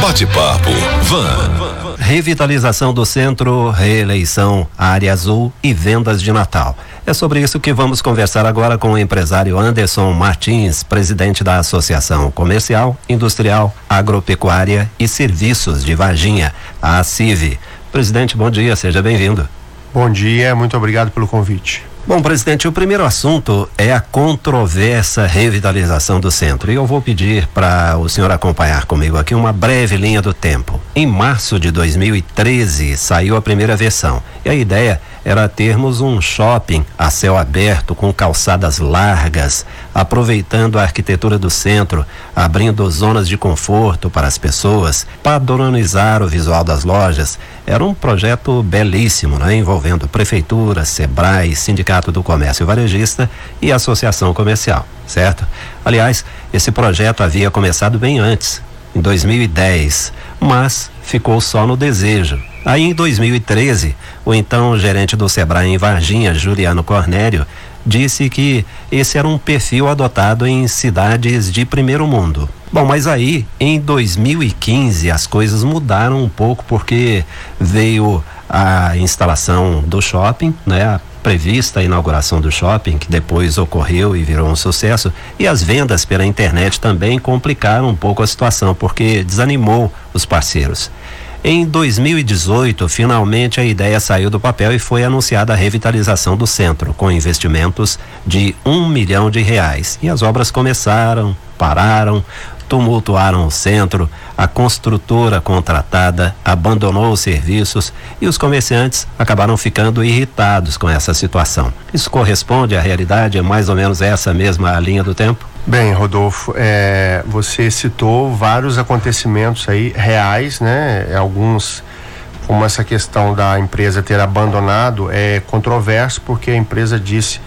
Bate-papo Van. Revitalização do centro, reeleição, área azul e vendas de Natal. É sobre isso que vamos conversar agora com o empresário Anderson Martins, presidente da Associação Comercial, Industrial, Agropecuária e Serviços de Varginha, a ACIV. Presidente, bom dia, seja bem-vindo. Bom dia, muito obrigado pelo convite. Bom, presidente, o primeiro assunto é a controversa revitalização do centro. E eu vou pedir para o senhor acompanhar comigo aqui uma breve linha do tempo. Em março de 2013 saiu a primeira versão. E a ideia era termos um shopping a céu aberto com calçadas largas, aproveitando a arquitetura do centro, abrindo zonas de conforto para as pessoas, padronizar o visual das lojas. Era um projeto belíssimo, né? envolvendo prefeitura, Sebrae, Sindicato do Comércio Varejista e Associação Comercial, certo? Aliás, esse projeto havia começado bem antes, em 2010, mas ficou só no desejo. Aí em 2013, o então gerente do Sebrae em Varginha, Juliano Cornélio, disse que esse era um perfil adotado em cidades de primeiro mundo. Bom, mas aí em 2015 as coisas mudaram um pouco porque veio a instalação do shopping, né? A prevista a inauguração do shopping, que depois ocorreu e virou um sucesso, e as vendas pela internet também complicaram um pouco a situação, porque desanimou os parceiros. Em 2018, finalmente a ideia saiu do papel e foi anunciada a revitalização do centro, com investimentos de um milhão de reais. E as obras começaram, pararam, tumultuaram o centro, a construtora contratada abandonou os serviços e os comerciantes acabaram ficando irritados com essa situação. Isso corresponde à realidade? É mais ou menos essa mesma linha do tempo? Bem, Rodolfo, é, você citou vários acontecimentos aí reais, né? Alguns, como essa questão da empresa ter abandonado, é controverso porque a empresa disse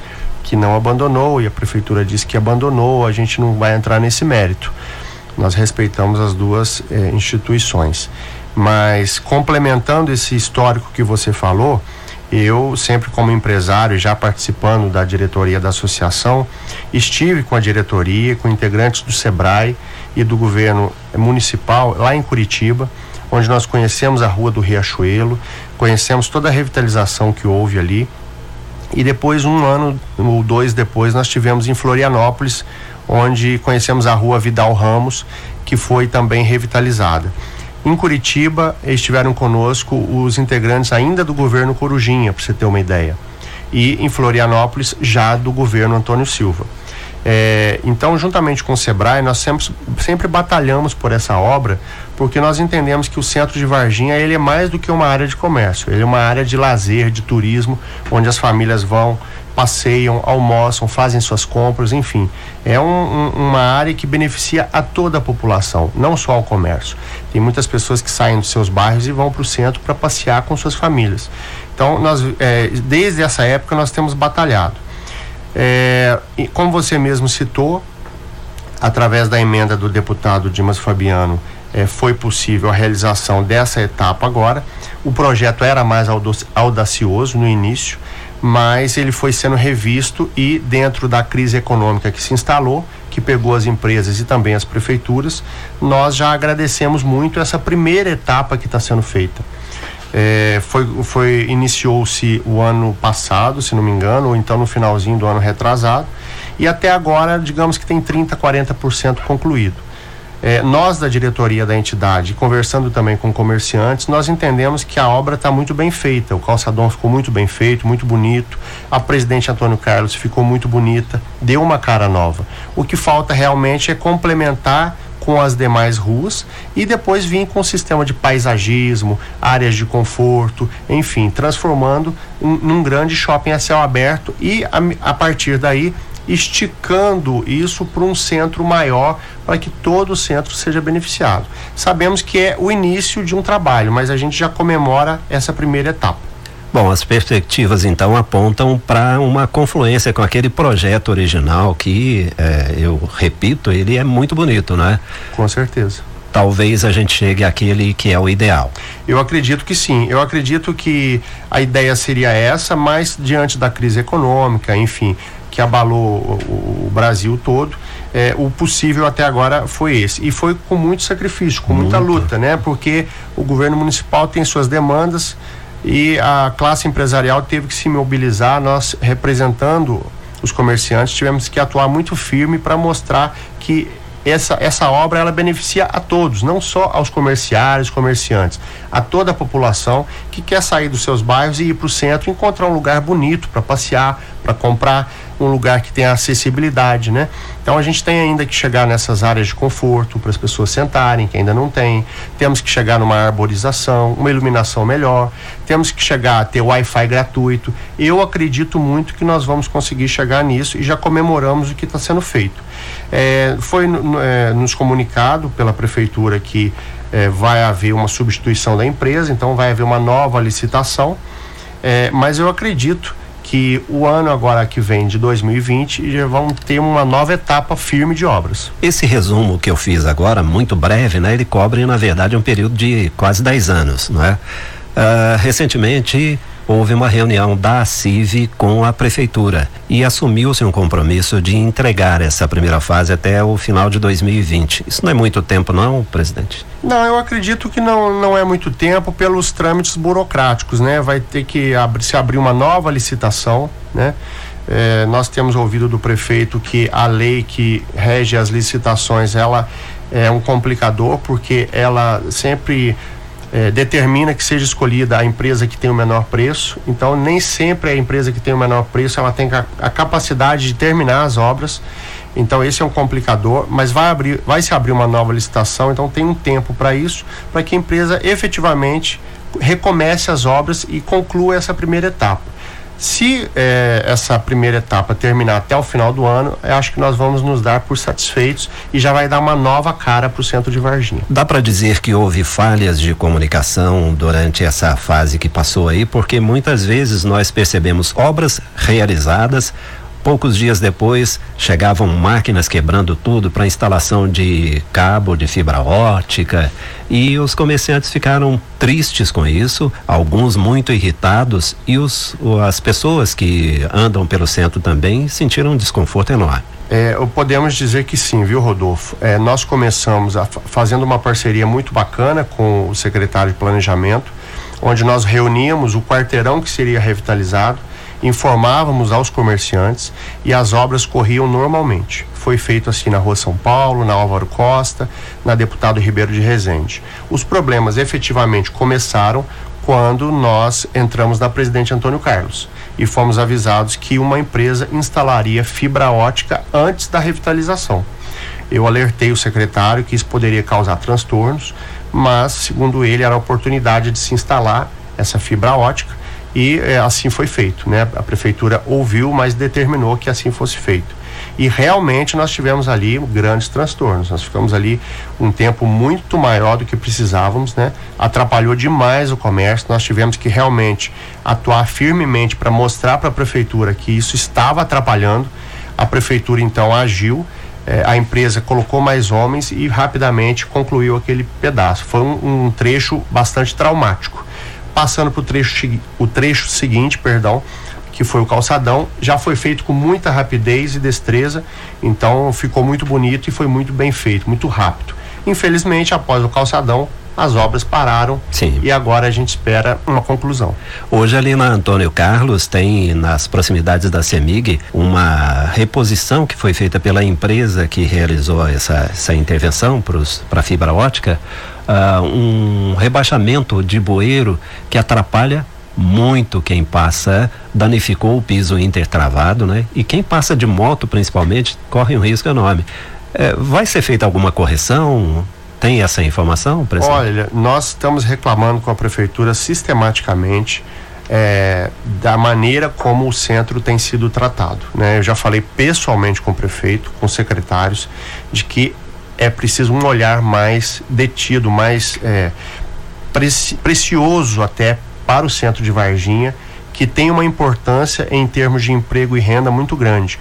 que não abandonou e a prefeitura disse que abandonou. A gente não vai entrar nesse mérito. Nós respeitamos as duas é, instituições, mas complementando esse histórico que você falou eu, sempre como empresário, já participando da diretoria da associação, estive com a diretoria, com integrantes do SEBRAE e do governo municipal lá em Curitiba, onde nós conhecemos a Rua do Riachuelo, conhecemos toda a revitalização que houve ali. E depois, um ano ou dois depois, nós tivemos em Florianópolis, onde conhecemos a Rua Vidal Ramos, que foi também revitalizada. Em Curitiba estiveram conosco os integrantes ainda do governo Corujinha, para você ter uma ideia. E em Florianópolis, já do governo Antônio Silva. É, então, juntamente com o Sebrae, nós sempre, sempre batalhamos por essa obra, porque nós entendemos que o centro de Varginha ele é mais do que uma área de comércio, ele é uma área de lazer, de turismo, onde as famílias vão passeiam, almoçam, fazem suas compras, enfim. É um, um, uma área que beneficia a toda a população, não só ao comércio. Tem muitas pessoas que saem dos seus bairros e vão para o centro para passear com suas famílias. Então, nós, é, desde essa época, nós temos batalhado. É, como você mesmo citou, através da emenda do deputado Dimas Fabiano, é, foi possível a realização dessa etapa agora. O projeto era mais audacioso no início, mas ele foi sendo revisto e dentro da crise econômica que se instalou, que pegou as empresas e também as prefeituras, nós já agradecemos muito essa primeira etapa que está sendo feita. É, foi, foi iniciou-se o ano passado, se não me engano, ou então no finalzinho do ano retrasado, e até agora, digamos que tem 30, 40% concluído. É, nós da diretoria da entidade, conversando também com comerciantes, nós entendemos que a obra está muito bem feita. O calçadão ficou muito bem feito, muito bonito. A presidente Antônio Carlos ficou muito bonita, deu uma cara nova. O que falta realmente é complementar com as demais ruas e depois vir com um sistema de paisagismo, áreas de conforto, enfim, transformando um, num grande shopping a céu aberto e a, a partir daí esticando isso para um centro maior, para que todo o centro seja beneficiado. Sabemos que é o início de um trabalho, mas a gente já comemora essa primeira etapa. Bom, as perspectivas então apontam para uma confluência com aquele projeto original que, é, eu repito, ele é muito bonito, não é? Com certeza talvez a gente chegue àquele que é o ideal. Eu acredito que sim. Eu acredito que a ideia seria essa, mas diante da crise econômica, enfim, que abalou o, o Brasil todo, é, o possível até agora foi esse. E foi com muito sacrifício, com muita muito. luta, né? Porque o governo municipal tem suas demandas e a classe empresarial teve que se mobilizar, nós representando os comerciantes tivemos que atuar muito firme para mostrar que essa, essa obra ela beneficia a todos, não só aos comerciários, comerciantes, a toda a população que quer sair dos seus bairros e ir para o centro encontrar um lugar bonito para passear, para comprar, um lugar que tenha acessibilidade, né? Então a gente tem ainda que chegar nessas áreas de conforto para as pessoas sentarem, que ainda não tem. Temos que chegar numa arborização, uma iluminação melhor. Temos que chegar a ter Wi-Fi gratuito. Eu acredito muito que nós vamos conseguir chegar nisso e já comemoramos o que está sendo feito. É, foi é, nos comunicado pela prefeitura que é, vai haver uma substituição da empresa, então vai haver uma nova licitação. É, mas eu acredito que o ano agora que vem de 2020 já vão ter uma nova etapa firme de obras. Esse resumo que eu fiz agora, muito breve, né? Ele cobre na verdade um período de quase 10 anos, não é? Uh, recentemente houve uma reunião da CIV com a prefeitura e assumiu-se um compromisso de entregar essa primeira fase até o final de 2020. Isso não é muito tempo, não, presidente? Não, eu acredito que não, não é muito tempo pelos trâmites burocráticos, né? Vai ter que abrir, se abrir uma nova licitação, né? É, nós temos ouvido do prefeito que a lei que rege as licitações ela é um complicador porque ela sempre é, determina que seja escolhida a empresa que tem o menor preço. Então, nem sempre a empresa que tem o menor preço ela tem a, a capacidade de terminar as obras. Então, esse é um complicador, mas vai, abrir, vai se abrir uma nova licitação, então tem um tempo para isso, para que a empresa efetivamente recomece as obras e conclua essa primeira etapa. Se é, essa primeira etapa terminar até o final do ano, acho que nós vamos nos dar por satisfeitos e já vai dar uma nova cara para o centro de Varginha. Dá para dizer que houve falhas de comunicação durante essa fase que passou aí, porque muitas vezes nós percebemos obras realizadas, Poucos dias depois, chegavam máquinas quebrando tudo para instalação de cabo de fibra ótica e os comerciantes ficaram tristes com isso, alguns muito irritados e os, as pessoas que andam pelo centro também sentiram um desconforto enorme. É, podemos dizer que sim, viu, Rodolfo? É, nós começamos a, fazendo uma parceria muito bacana com o secretário de Planejamento, onde nós reuníamos o quarteirão que seria revitalizado informávamos aos comerciantes e as obras corriam normalmente. Foi feito assim na Rua São Paulo, na Álvaro Costa, na Deputado Ribeiro de Rezende. Os problemas efetivamente começaram quando nós entramos na Presidente Antônio Carlos e fomos avisados que uma empresa instalaria fibra ótica antes da revitalização. Eu alertei o secretário que isso poderia causar transtornos, mas, segundo ele, era a oportunidade de se instalar essa fibra ótica e é, assim foi feito, né? A prefeitura ouviu, mas determinou que assim fosse feito. E realmente nós tivemos ali grandes transtornos. Nós ficamos ali um tempo muito maior do que precisávamos, né? Atrapalhou demais o comércio. Nós tivemos que realmente atuar firmemente para mostrar para a prefeitura que isso estava atrapalhando. A prefeitura então agiu. É, a empresa colocou mais homens e rapidamente concluiu aquele pedaço. Foi um, um trecho bastante traumático passando para o trecho, o trecho seguinte, perdão, que foi o calçadão, já foi feito com muita rapidez e destreza, então ficou muito bonito e foi muito bem feito, muito rápido. Infelizmente, após o calçadão, as obras pararam Sim. e agora a gente espera uma conclusão. Hoje ali na Antônio Carlos tem nas proximidades da CEMIG uma reposição que foi feita pela empresa que realizou essa, essa intervenção para a fibra ótica uh, um rebaixamento de bueiro que atrapalha muito quem passa, danificou o piso intertravado, né? E quem passa de moto, principalmente, corre um risco enorme. É, vai ser feita alguma correção? Tem essa informação, presidente? Olha, nós estamos reclamando com a prefeitura sistematicamente é, da maneira como o centro tem sido tratado. Né? Eu já falei pessoalmente com o prefeito, com os secretários, de que é preciso um olhar mais detido, mais é, preci precioso até para o centro de Varginha, que tem uma importância em termos de emprego e renda muito grande.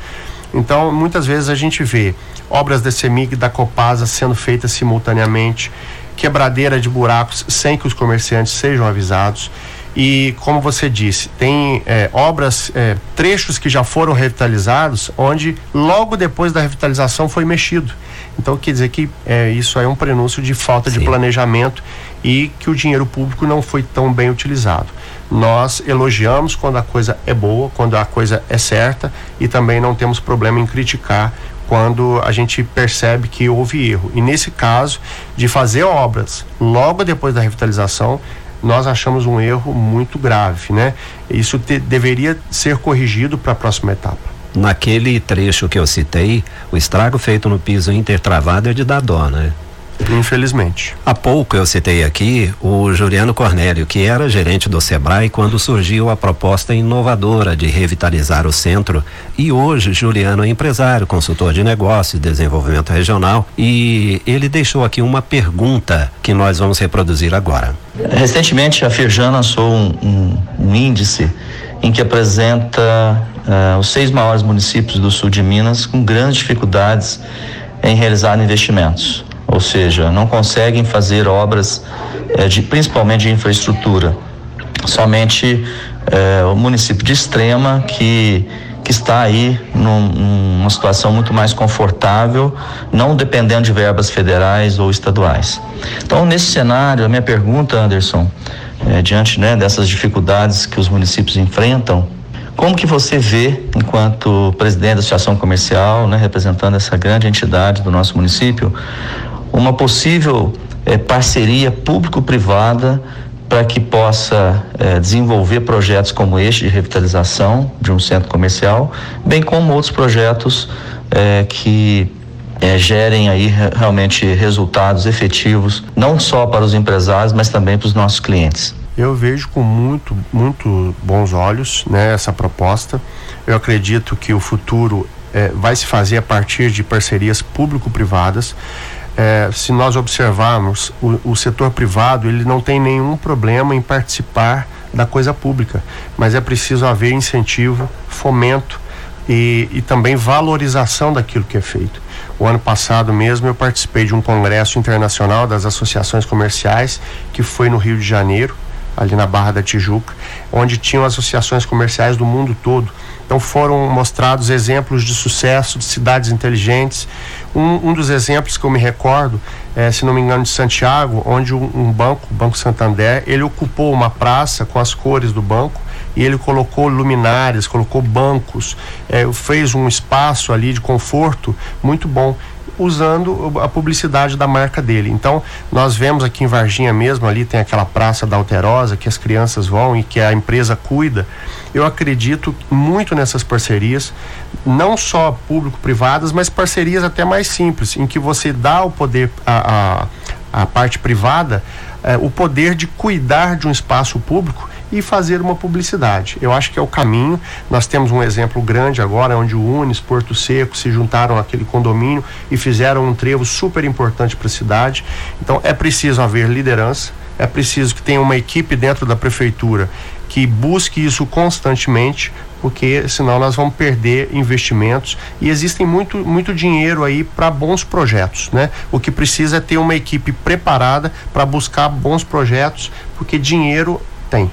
Então, muitas vezes a gente vê obras da CEMIG e da Copasa sendo feitas simultaneamente, quebradeira de buracos sem que os comerciantes sejam avisados. E como você disse, tem é, obras, é, trechos que já foram revitalizados, onde logo depois da revitalização foi mexido. Então quer dizer que é, isso é um prenúncio de falta Sim. de planejamento e que o dinheiro público não foi tão bem utilizado. Nós elogiamos quando a coisa é boa, quando a coisa é certa e também não temos problema em criticar quando a gente percebe que houve erro. E nesse caso, de fazer obras logo depois da revitalização, nós achamos um erro muito grave, né? Isso te, deveria ser corrigido para a próxima etapa. Naquele trecho que eu citei, o estrago feito no piso intertravado é de dar dó, né? Infelizmente. Há pouco eu citei aqui o Juliano Cornélio, que era gerente do Sebrae quando surgiu a proposta inovadora de revitalizar o centro. E hoje Juliano é empresário, consultor de negócios e desenvolvimento regional. E ele deixou aqui uma pergunta que nós vamos reproduzir agora. Recentemente a Firjan lançou um, um, um índice em que apresenta uh, os seis maiores municípios do sul de Minas com grandes dificuldades em realizar investimentos ou seja, não conseguem fazer obras, eh, de, principalmente de infraestrutura. Somente eh, o município de Extrema, que, que está aí num, numa situação muito mais confortável, não dependendo de verbas federais ou estaduais. Então, nesse cenário, a minha pergunta, Anderson, eh, diante né, dessas dificuldades que os municípios enfrentam, como que você vê, enquanto presidente da Associação Comercial, né, representando essa grande entidade do nosso município, uma possível eh, parceria público-privada para que possa eh, desenvolver projetos como este de revitalização de um centro comercial, bem como outros projetos eh, que gerem aí realmente resultados efetivos, não só para os empresários, mas também para os nossos clientes. Eu vejo com muito, muito bons olhos né, essa proposta. Eu acredito que o futuro vai se fazer a partir de parcerias público-privadas é, se nós observarmos, o, o setor privado ele não tem nenhum problema em participar da coisa pública, mas é preciso haver incentivo, fomento e, e também valorização daquilo que é feito. O ano passado mesmo eu participei de um congresso internacional das associações comerciais que foi no Rio de Janeiro, ali na Barra da Tijuca, onde tinham associações comerciais do mundo todo então foram mostrados exemplos de sucesso de cidades inteligentes. Um, um dos exemplos que eu me recordo, é, se não me engano, de Santiago, onde um, um banco, o Banco Santander, ele ocupou uma praça com as cores do banco e ele colocou luminárias, colocou bancos, é, fez um espaço ali de conforto muito bom usando a publicidade da marca dele. Então, nós vemos aqui em Varginha mesmo, ali tem aquela praça da Alterosa que as crianças vão e que a empresa cuida. Eu acredito muito nessas parcerias, não só público-privadas, mas parcerias até mais simples, em que você dá o poder, a parte privada, é, o poder de cuidar de um espaço público e fazer uma publicidade. Eu acho que é o caminho. Nós temos um exemplo grande agora, onde o Unis, Porto Seco se juntaram àquele condomínio e fizeram um trevo super importante para a cidade. Então é preciso haver liderança, é preciso que tenha uma equipe dentro da prefeitura que busque isso constantemente, porque senão nós vamos perder investimentos e existem muito, muito dinheiro aí para bons projetos, né? O que precisa é ter uma equipe preparada para buscar bons projetos, porque dinheiro tem.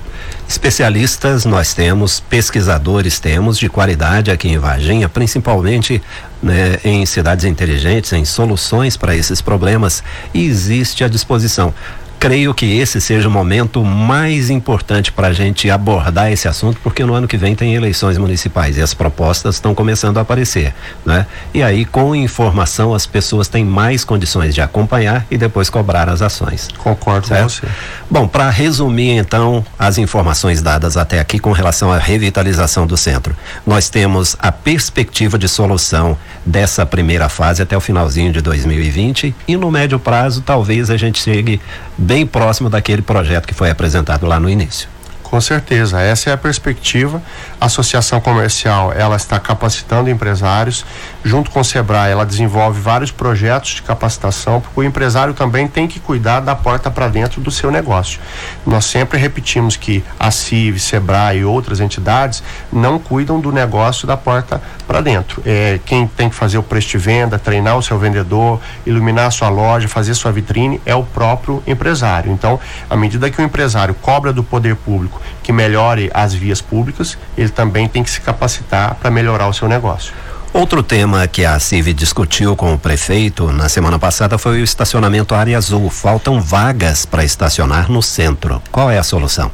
Especialistas nós temos, pesquisadores temos de qualidade aqui em Varginha, principalmente né, em cidades inteligentes, em soluções para esses problemas, e existe à disposição creio que esse seja o momento mais importante para a gente abordar esse assunto, porque no ano que vem tem eleições municipais e as propostas estão começando a aparecer, né? E aí, com informação, as pessoas têm mais condições de acompanhar e depois cobrar as ações. Concordo certo? com você. Bom, para resumir então as informações dadas até aqui com relação à revitalização do centro, nós temos a perspectiva de solução dessa primeira fase até o finalzinho de 2020 e no médio prazo talvez a gente chegue bem próximo daquele projeto que foi apresentado lá no início. Com certeza, essa é a perspectiva. A associação comercial, ela está capacitando empresários, junto com o Sebrae, ela desenvolve vários projetos de capacitação, porque o empresário também tem que cuidar da porta para dentro do seu negócio. Nós sempre repetimos que a CIV, Sebrae e outras entidades não cuidam do negócio da porta para dentro. É quem tem que fazer o preço de venda, treinar o seu vendedor, iluminar a sua loja, fazer sua vitrine é o próprio empresário. Então, à medida que o empresário cobra do poder público público que melhore as vias públicas, ele também tem que se capacitar para melhorar o seu negócio. Outro tema que a CIV discutiu com o prefeito na semana passada foi o estacionamento área azul. Faltam vagas para estacionar no centro. Qual é a solução?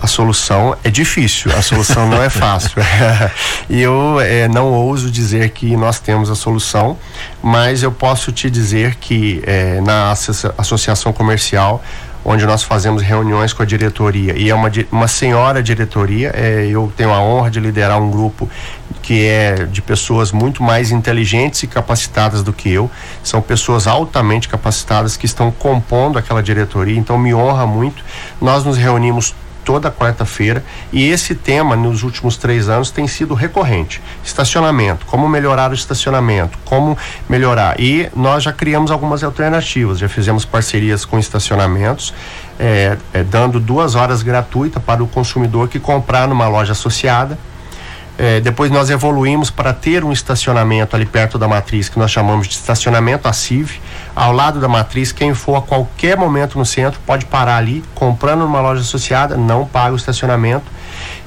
a solução é difícil, a solução não é fácil. e eu é, não ouso dizer que nós temos a solução, mas eu posso te dizer que é, na associação comercial onde nós fazemos reuniões com a diretoria e é uma, uma senhora diretoria. É, eu tenho a honra de liderar um grupo que é de pessoas muito mais inteligentes e capacitadas do que eu. São pessoas altamente capacitadas que estão compondo aquela diretoria, então me honra muito. Nós nos reunimos toda quarta-feira e esse tema nos últimos três anos tem sido recorrente. Estacionamento, como melhorar o estacionamento, como melhorar. E nós já criamos algumas alternativas, já fizemos parcerias com estacionamentos, é, é, dando duas horas gratuitas para o consumidor que comprar numa loja associada é, depois nós evoluímos para ter um estacionamento ali perto da matriz, que nós chamamos de estacionamento ACIV. Ao lado da matriz, quem for a qualquer momento no centro pode parar ali, comprando numa loja associada, não paga o estacionamento.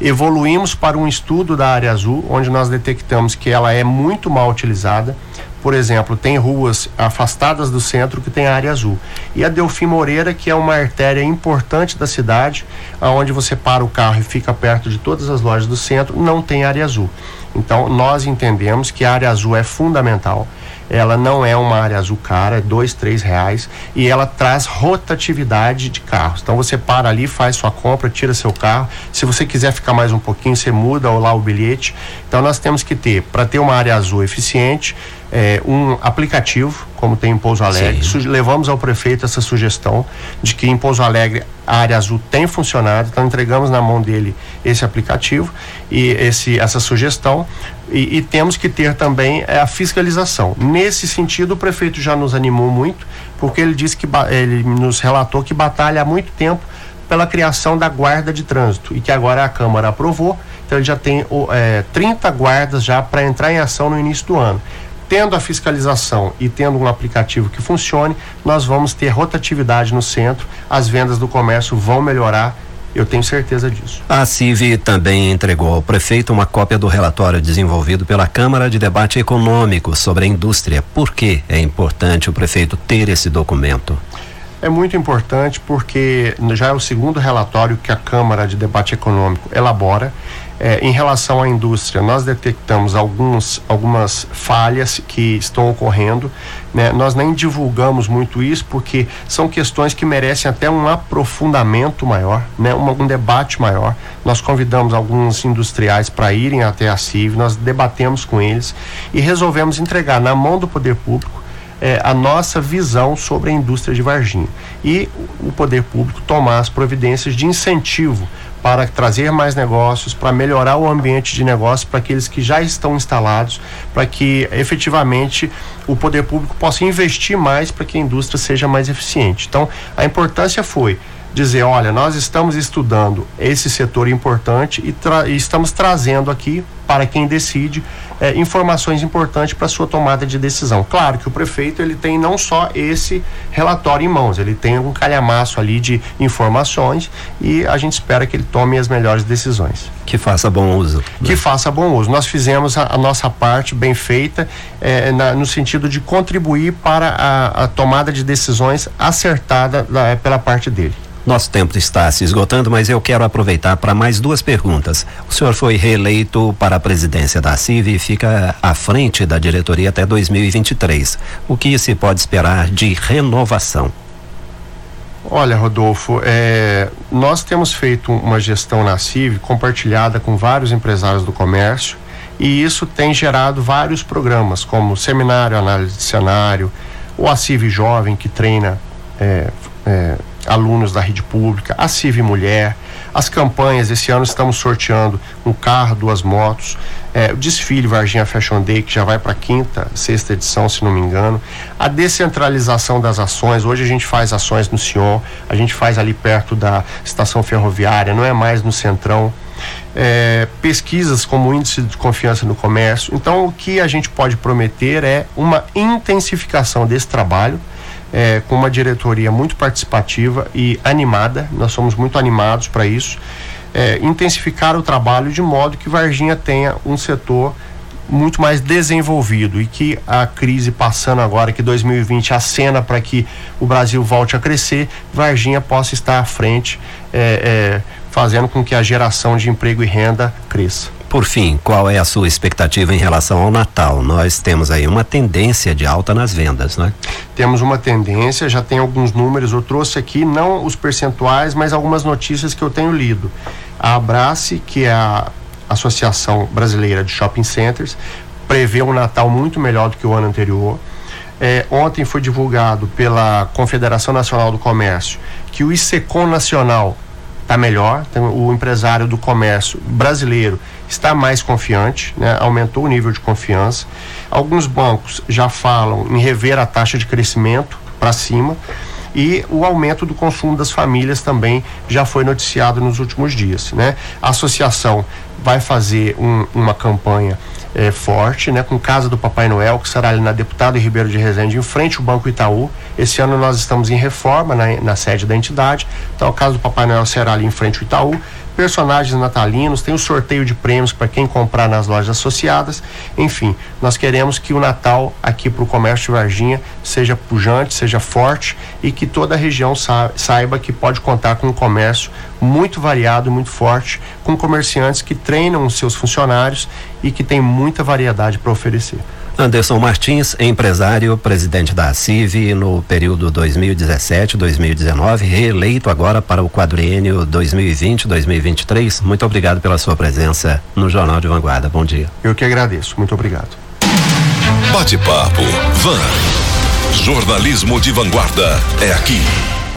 Evoluímos para um estudo da área azul, onde nós detectamos que ela é muito mal utilizada por exemplo, tem ruas afastadas do centro que tem área azul. E a Delfim Moreira, que é uma artéria importante da cidade, aonde você para o carro e fica perto de todas as lojas do centro, não tem área azul. Então, nós entendemos que a área azul é fundamental ela não é uma área azul cara, é dois, três reais e ela traz rotatividade de carros. Então você para ali, faz sua compra, tira seu carro. Se você quiser ficar mais um pouquinho, você muda lá o bilhete. Então nós temos que ter, para ter uma área azul eficiente, é, um aplicativo, como tem em Pouso Alegre. Levamos ao prefeito essa sugestão de que em Pouso Alegre a área azul tem funcionado, então entregamos na mão dele esse aplicativo e esse, essa sugestão. E, e temos que ter também é, a fiscalização. Nesse sentido, o prefeito já nos animou muito, porque ele disse que ele nos relatou que batalha há muito tempo pela criação da guarda de trânsito e que agora a Câmara aprovou. Então ele já tem é, 30 guardas já para entrar em ação no início do ano tendo a fiscalização e tendo um aplicativo que funcione, nós vamos ter rotatividade no centro, as vendas do comércio vão melhorar. Eu tenho certeza disso. A CIV também entregou ao prefeito uma cópia do relatório desenvolvido pela Câmara de Debate Econômico sobre a indústria. Por que é importante o prefeito ter esse documento? É muito importante porque já é o segundo relatório que a Câmara de Debate Econômico elabora é, em relação à indústria, nós detectamos alguns, algumas falhas que estão ocorrendo. Né? Nós nem divulgamos muito isso porque são questões que merecem até um aprofundamento maior, né? um, um debate maior. Nós convidamos alguns industriais para irem até a CIV, nós debatemos com eles e resolvemos entregar na mão do poder público é, a nossa visão sobre a indústria de Varginha e o poder público tomar as providências de incentivo para trazer mais negócios, para melhorar o ambiente de negócio para aqueles que já estão instalados, para que efetivamente o poder público possa investir mais para que a indústria seja mais eficiente. Então, a importância foi dizer, olha, nós estamos estudando esse setor importante e, tra e estamos trazendo aqui para quem decide é, informações importantes para sua tomada de decisão. Claro que o prefeito ele tem não só esse relatório em mãos, ele tem um calhamaço ali de informações e a gente espera que ele tome as melhores decisões. Que faça bom uso. Né? Que faça bom uso. Nós fizemos a, a nossa parte bem feita é, na, no sentido de contribuir para a, a tomada de decisões acertada da, pela parte dele. Nosso tempo está se esgotando, mas eu quero aproveitar para mais duas perguntas. O senhor foi reeleito para a presidência da CIV e fica à frente da diretoria até 2023. O que se pode esperar de renovação? Olha, Rodolfo, é, nós temos feito uma gestão na CIV compartilhada com vários empresários do comércio e isso tem gerado vários programas, como seminário, análise de cenário, o ACIV Jovem, que treina é, é, alunos da rede pública, a CIV Mulher, as campanhas, esse ano estamos sorteando um carro, duas motos, é, o desfile Varginha Fashion Day, que já vai para quinta, sexta edição, se não me engano, a descentralização das ações, hoje a gente faz ações no Sion, a gente faz ali perto da estação ferroviária, não é mais no Centrão, é, pesquisas como índice de confiança no comércio. Então, o que a gente pode prometer é uma intensificação desse trabalho, é, com uma diretoria muito participativa e animada. Nós somos muito animados para isso. é, intensificar o trabalho de modo que Varginha tenha um setor muito mais desenvolvido e que a crise passando agora, que 2020 acena para que o Brasil volte a crescer, Varginha possa estar à frente, é, é, fazendo com que a geração de emprego e renda cresça. Por fim, qual é a sua expectativa em relação ao Natal? Nós temos aí uma tendência de alta nas vendas, né? Temos uma tendência, já tem alguns números, eu trouxe aqui não os percentuais, mas algumas notícias que eu tenho lido. A Abrace, que é a Associação Brasileira de Shopping Centers, prevê um Natal muito melhor do que o ano anterior. É, ontem foi divulgado pela Confederação Nacional do Comércio que o ICECOM Nacional está melhor, então, o empresário do comércio brasileiro está mais confiante, né? aumentou o nível de confiança. Alguns bancos já falam em rever a taxa de crescimento para cima e o aumento do consumo das famílias também já foi noticiado nos últimos dias, né? A associação vai fazer um, uma campanha é, forte, né, com Casa do Papai Noel, que será ali na Deputado Ribeiro de Resende, em frente ao Banco Itaú. Esse ano nós estamos em reforma na, na sede da entidade, então a Casa do Papai Noel será ali em frente ao Itaú personagens natalinos, tem o sorteio de prêmios para quem comprar nas lojas associadas. Enfim, nós queremos que o Natal aqui para o comércio de Varginha seja pujante, seja forte e que toda a região saiba que pode contar com um comércio muito variado, muito forte, com comerciantes que treinam os seus funcionários e que tem muita variedade para oferecer. Anderson Martins, empresário, presidente da CIV no período 2017-2019, reeleito agora para o quadriênio 2020-2023. Muito obrigado pela sua presença no Jornal de Vanguarda. Bom dia. Eu que agradeço. Muito obrigado. Bate-papo. Van. Jornalismo de Vanguarda é aqui.